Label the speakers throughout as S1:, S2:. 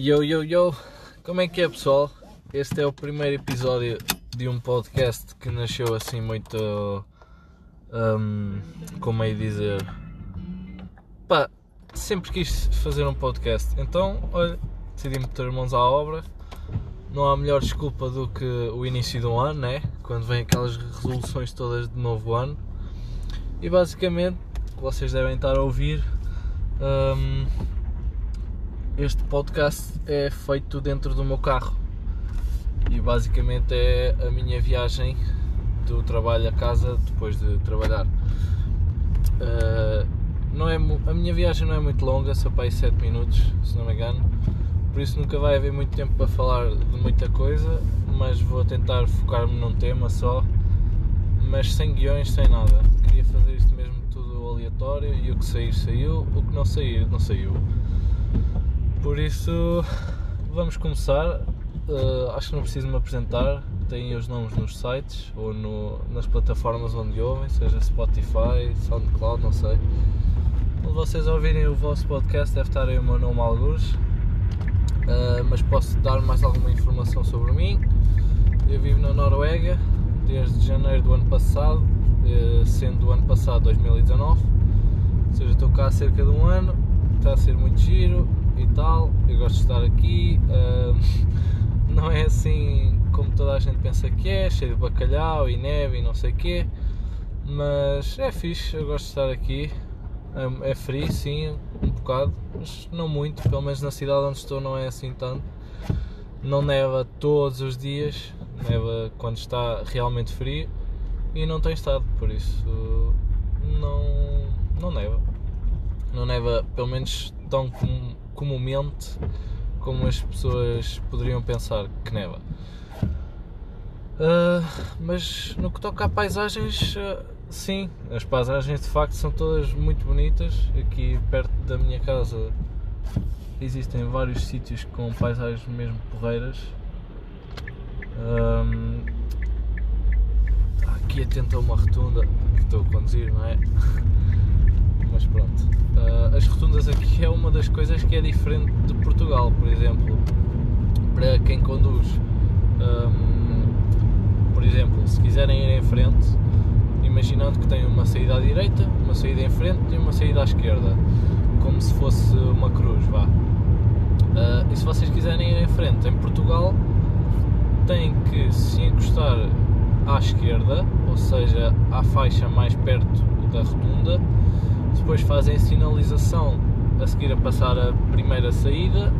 S1: Yo, yo, yo, como é que é pessoal? Este é o primeiro episódio de um podcast que nasceu assim muito. Um, como é dizer? Pá, sempre quis fazer um podcast, então, olha, decidi meter mãos à obra. Não há melhor desculpa do que o início do ano, né? Quando vem aquelas resoluções todas de novo ano. E basicamente, vocês devem estar a ouvir. Um, este podcast é feito dentro do meu carro e basicamente é a minha viagem do trabalho a casa depois de trabalhar. Uh, não é, a minha viagem não é muito longa, só para aí 7 minutos, se não me engano, por isso nunca vai haver muito tempo para falar de muita coisa, mas vou tentar focar-me num tema só, mas sem guiões, sem nada. Queria fazer isto mesmo tudo aleatório e o que sair saiu, o que não sair não saiu. Por isso, vamos começar. Uh, acho que não preciso me apresentar. Têm os nomes nos sites ou no, nas plataformas onde ouvem, seja Spotify, SoundCloud, não sei. Quando vocês ouvirem o vosso podcast, deve estar aí o meu nome alguns. Uh, mas posso dar mais alguma informação sobre mim. Eu vivo na Noruega desde janeiro do ano passado, uh, sendo o ano passado 2019. Ou seja, estou cá há cerca de um ano. Está a ser muito giro e tal, eu gosto de estar aqui. Uh, não é assim como toda a gente pensa que é, cheio de bacalhau e neve e não sei o quê, mas é fixe, eu gosto de estar aqui. É, é frio, sim, um bocado, mas não muito, pelo menos na cidade onde estou não é assim tanto. Não neva todos os dias, neva quando está realmente frio e não tem estado, por isso não, não neva. Não neva, pelo menos tão como comumente como as pessoas poderiam pensar que neva. Uh, mas no que toca a paisagens, uh, sim, as paisagens de facto são todas muito bonitas. Aqui perto da minha casa existem vários sítios com paisagens mesmo porreiras. Um, aqui atento a uma rotunda que estou a conduzir, não é? Mas pronto. Uh, as rotundas aqui é uma das coisas que é diferente de Portugal, por exemplo. Para quem conduz, um, por exemplo, se quiserem ir em frente, imaginando que tem uma saída à direita, uma saída em frente e uma saída à esquerda, como se fosse uma cruz, vá. Uh, e se vocês quiserem ir em frente, em Portugal, têm que se encostar à esquerda, ou seja, à faixa mais perto da rotunda, depois fazem sinalização a seguir a passar a primeira saída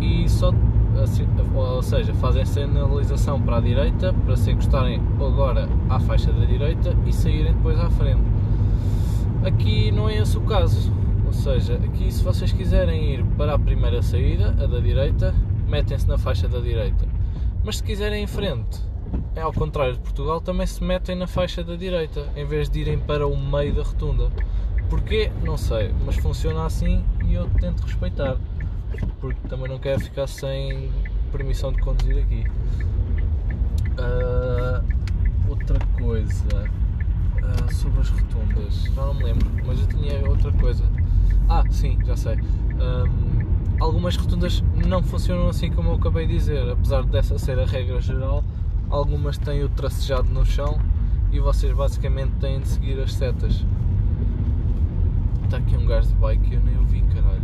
S1: e só ou seja, fazem sinalização para a direita para se encostarem agora à faixa da direita e saírem depois à frente. Aqui não é esse o caso, ou seja, aqui se vocês quiserem ir para a primeira saída, a da direita, metem-se na faixa da direita. Mas se quiserem em frente, é ao contrário de Portugal, também se metem na faixa da direita, em vez de irem para o meio da rotunda. Porquê? Não sei, mas funciona assim e eu tento respeitar, porque também não quero ficar sem permissão de conduzir aqui. Uh, outra coisa uh, sobre as rotundas, já não me lembro, mas eu tinha outra coisa. Ah, sim, já sei. Um, algumas rotundas não funcionam assim como eu acabei de dizer, apesar dessa ser a regra geral, algumas têm o tracejado no chão e vocês basicamente têm de seguir as setas está aqui um gajo de bike e eu nem o vi, caralho.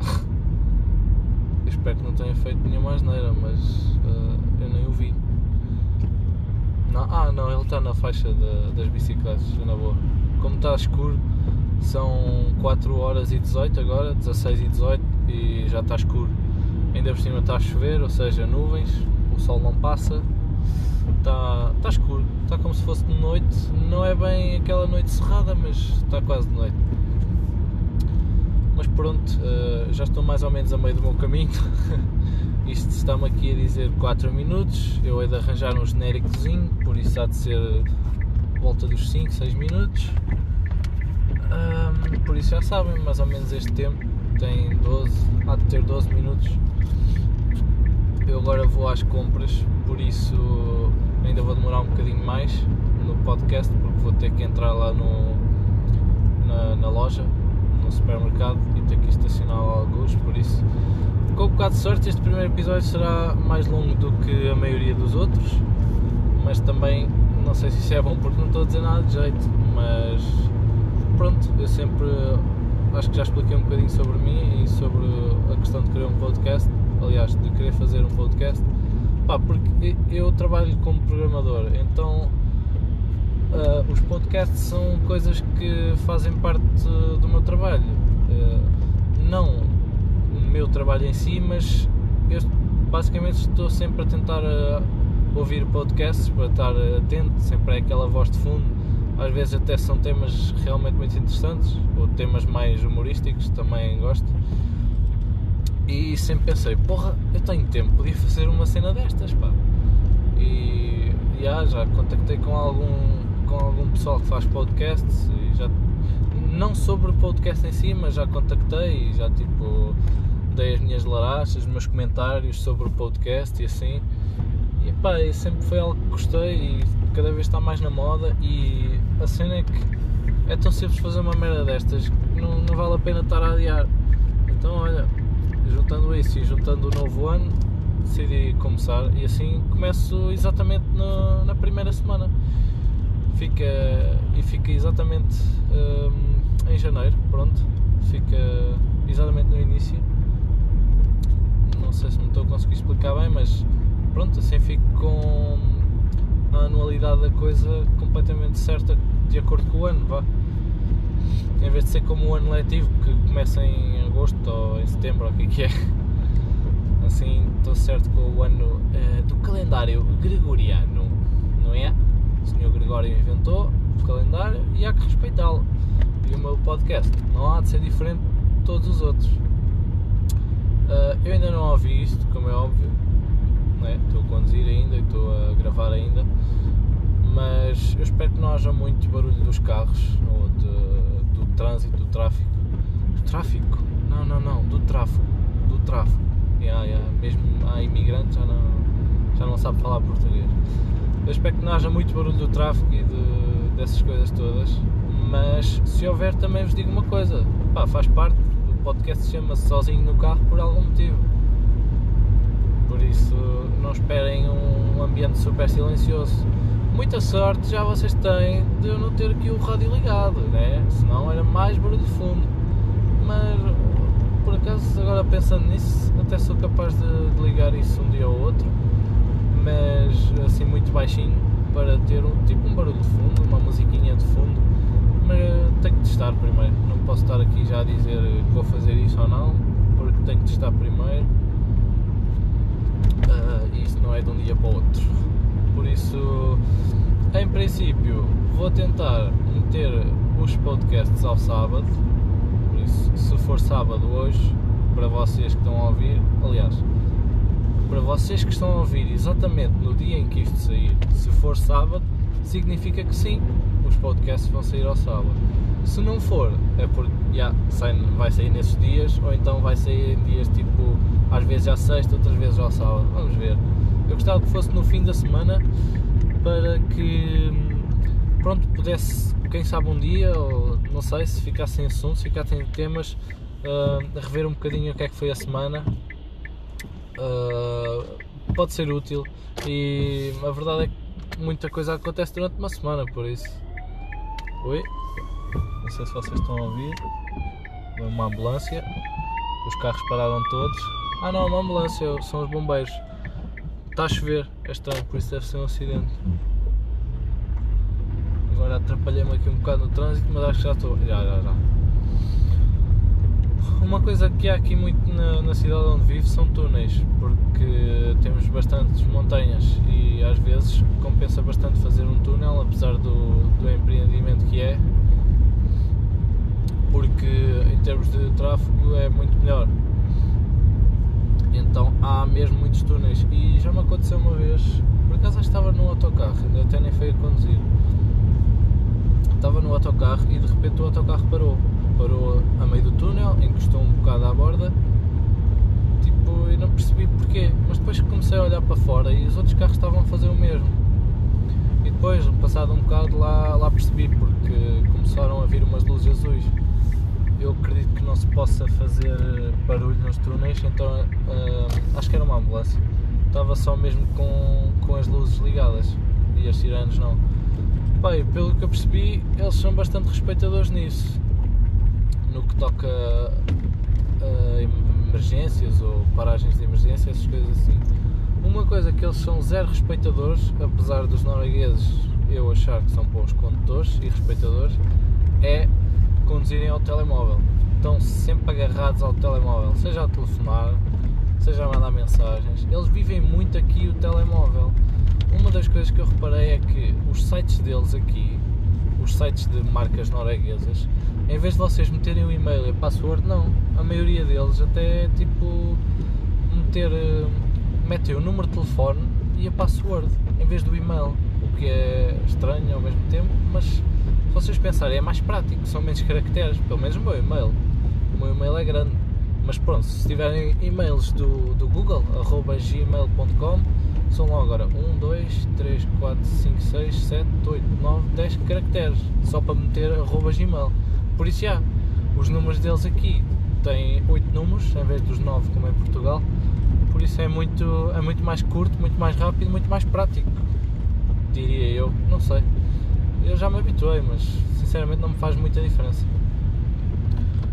S1: eu espero que não tenha feito nenhuma asneira, mas uh, eu nem o vi. Não, ah, não, ele está na faixa de, das bicicletas, na boa. Como está escuro, são 4 horas e 18 agora, 16 e 18 e já está escuro. Ainda por cima está a chover, ou seja, nuvens, o sol não passa, está, está escuro, está como se fosse de noite, não é bem aquela noite cerrada, mas está quase de noite mas pronto, uh, já estou mais ou menos a meio do meu caminho. Isto está-me aqui a dizer 4 minutos. Eu hei de arranjar um genéricozinho, por isso há de ser volta dos 5, 6 minutos. Por isso já sabem, mais ou menos este tempo tem 12, há de ter 12 minutos. Eu agora vou às compras, por isso ainda vou demorar um bocadinho mais no podcast, porque vou ter que entrar lá no, na, na loja supermercado e ter que estacionar alguns, por isso com um bocado de sorte este primeiro episódio será mais longo do que a maioria dos outros, mas também não sei se isso é bom porque não estou a dizer nada de jeito, mas pronto, eu sempre acho que já expliquei um bocadinho sobre mim e sobre a questão de querer um podcast, aliás, de querer fazer um podcast, pá, porque eu trabalho como programador, então uh, os podcasts são coisas que fazem parte do meu trabalho. Uh, não o meu trabalho em si, mas eu basicamente estou sempre a tentar uh, ouvir podcasts para estar atento, sempre é aquela voz de fundo. Às vezes até são temas realmente muito interessantes, ou temas mais humorísticos, também gosto. E sempre pensei, porra, eu tenho tempo, podia fazer uma cena destas, pá. E já, já contactei com algum com algum pessoal que faz podcasts e já não sobre podcast em si, mas já contactei e já tipo dei as minhas larachas, os meus comentários sobre o podcast e assim. E pá, sempre foi algo que gostei e cada vez está mais na moda e a cena é que é tão simples fazer uma merda destas que não, não vale a pena estar a adiar. Então olha, juntando isso e juntando o novo ano, decidi começar e assim começo exatamente no, na primeira semana fica e fica exatamente um, em janeiro, pronto, fica exatamente no início. Não sei se me estou a conseguir explicar bem, mas pronto, assim fico com a anualidade da coisa completamente certa de acordo com o ano, vá. Em vez de ser como o ano letivo que começa em agosto ou em setembro, ou o que, é que é. Assim estou certo com o ano uh, do calendário gregoriano, não é? O Sr. Gregório inventou o calendário e há que respeitá-lo. E o meu podcast não há de ser diferente de todos os outros. Uh, eu ainda não ouvi isto, como é óbvio, é? estou a conduzir ainda e estou a gravar ainda, mas eu espero que não haja muito barulho dos carros ou de, do trânsito, do tráfico. Do tráfico? Não, não, não, do tráfego. Do tráfego. Yeah, yeah. Mesmo há imigrantes já não, já não sabe falar português. Eu espero que não haja muito barulho do tráfego e de, dessas coisas todas, mas se houver também vos digo uma coisa, pá, faz parte, o podcast chama-se Sozinho no Carro por algum motivo. Por isso não esperem um ambiente super silencioso. Muita sorte já vocês têm de eu não ter aqui o rádio ligado, né? senão era mais barulho de fundo. Mas por acaso agora pensando nisso, até sou capaz de, de ligar isso um dia ou outro mas assim muito baixinho para ter um, tipo um barulho de fundo, uma musiquinha de fundo, mas tenho que testar primeiro, não posso estar aqui já a dizer que vou fazer isso ou não, porque tenho que testar primeiro. Uh, e isso não é de um dia para o outro. Por isso, em princípio, vou tentar meter os podcasts ao sábado, por isso, se for sábado hoje, para vocês que estão a ouvir, aliás, para vocês que estão a ouvir exatamente no dia em que isto sair, se for sábado, significa que sim, os podcasts vão sair ao sábado. Se não for, é porque yeah, sai, vai sair nesses dias, ou então vai sair em dias tipo, às vezes à sexta, outras vezes ao sábado. Vamos ver. Eu gostava que fosse no fim da semana para que pronto, pudesse, quem sabe um dia, ou não sei, se ficasse sem assunto, se ficassem temas, uh, rever um bocadinho o que é que foi a semana uh, pode ser útil e a verdade é que muita coisa acontece durante uma semana, por isso. Oi, não sei se vocês estão a ouvir. Uma ambulância, os carros pararam todos. Ah não, uma ambulância, são os bombeiros. Está a chover, é estranho, por isso deve ser um acidente. Agora atrapalhei-me aqui um bocado no trânsito, mas acho que já estou. Já, já, já. Uma coisa que há aqui muito na, na, cidade onde vivo são túneis, porque temos bastantes montanhas e às vezes compensa bastante fazer um túnel, apesar do, do empreendimento que é, porque em termos de tráfego é muito melhor. Então há mesmo muitos túneis e já me aconteceu uma vez, por acaso estava no autocarro, até nem foi a conduzir. Estava no autocarro e de repente o autocarro parou a meio do túnel, encostou um bocado à borda, tipo, e não percebi porquê, mas depois comecei a olhar para fora e os outros carros estavam a fazer o mesmo. E depois, passado um bocado, lá, lá percebi, porque começaram a vir umas luzes azuis. eu acredito que não se possa fazer barulho nos túneis, então uh, acho que era uma ambulância. Estava só mesmo com, com as luzes ligadas e as sirenes não. Pai, pelo que eu percebi, eles são bastante respeitadores nisso. No que toca a emergências ou paragens de emergência, essas coisas assim. Uma coisa que eles são zero respeitadores, apesar dos noruegueses eu achar que são bons condutores e respeitadores, é conduzirem ao telemóvel. Estão sempre agarrados ao telemóvel, seja a telefonar, seja a mandar mensagens. Eles vivem muito aqui o telemóvel. Uma das coisas que eu reparei é que os sites deles aqui, os sites de marcas norueguesas, em vez de vocês meterem o e-mail e a password, não. A maioria deles até tipo meter eh, metem o número de telefone e a password em vez do e-mail, o que é estranho ao mesmo tempo, mas se vocês pensarem é mais prático, são menos caracteres, pelo menos o meu e-mail. O meu e-mail é grande, mas pronto, se tiverem e-mails do, do Google, arroba gmail.com, são lá agora 1, 2, 3, 4, 5, 6, 7, 8, 9, 10 caracteres, só para meter arroba gmail. Por isso já, os números deles aqui têm 8 números, em vez dos 9 como em Portugal, isso é muito, é muito mais curto, muito mais rápido, muito mais prático, diria eu, não sei. Eu já me habituei, mas sinceramente não me faz muita diferença.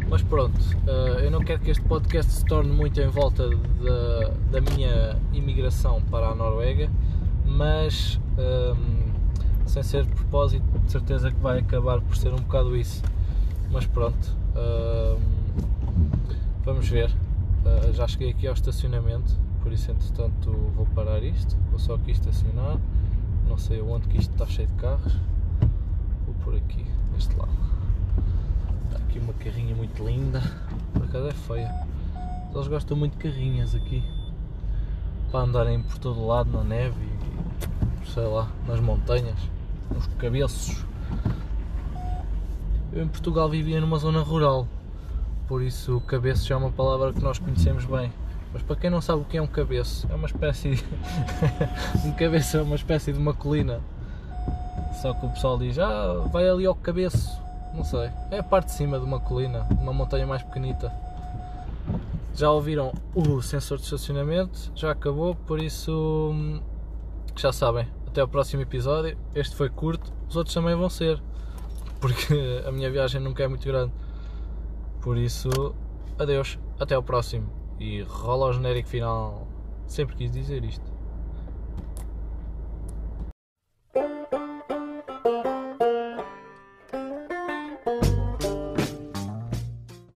S1: Mas pronto, eh, eu não quero que este podcast se torne muito em volta da, da minha imigração para a Noruega, mas ehm, sem ser de propósito, de certeza que vai acabar por ser um bocado isso. Mas pronto, ehm, vamos ver. Uh, já cheguei aqui ao estacionamento, por isso entretanto vou parar isto, vou só aqui estacionar, não sei onde que isto está cheio de carros, vou por aqui, deste lado. Está aqui uma carrinha muito linda, por acaso é feia. Eles gostam muito de carrinhas aqui, para andarem por todo lado na neve e sei lá, nas montanhas, nos cabeços. Eu em Portugal vivia numa zona rural, por isso cabeço já é uma palavra que nós conhecemos bem. Mas para quem não sabe o que é um cabeço, é uma espécie de... um cabeço é uma espécie de uma colina. Só que o pessoal diz, ah, vai ali ao cabeço. Não sei. É a parte de cima de uma colina, uma montanha mais pequenita. Já ouviram o sensor de estacionamento, já acabou, por isso hum, já sabem. Até o próximo episódio. Este foi curto, os outros também vão ser. Porque a minha viagem nunca é muito grande. Por isso, adeus, até ao próximo. E rola o genérico final. Sempre quis dizer isto.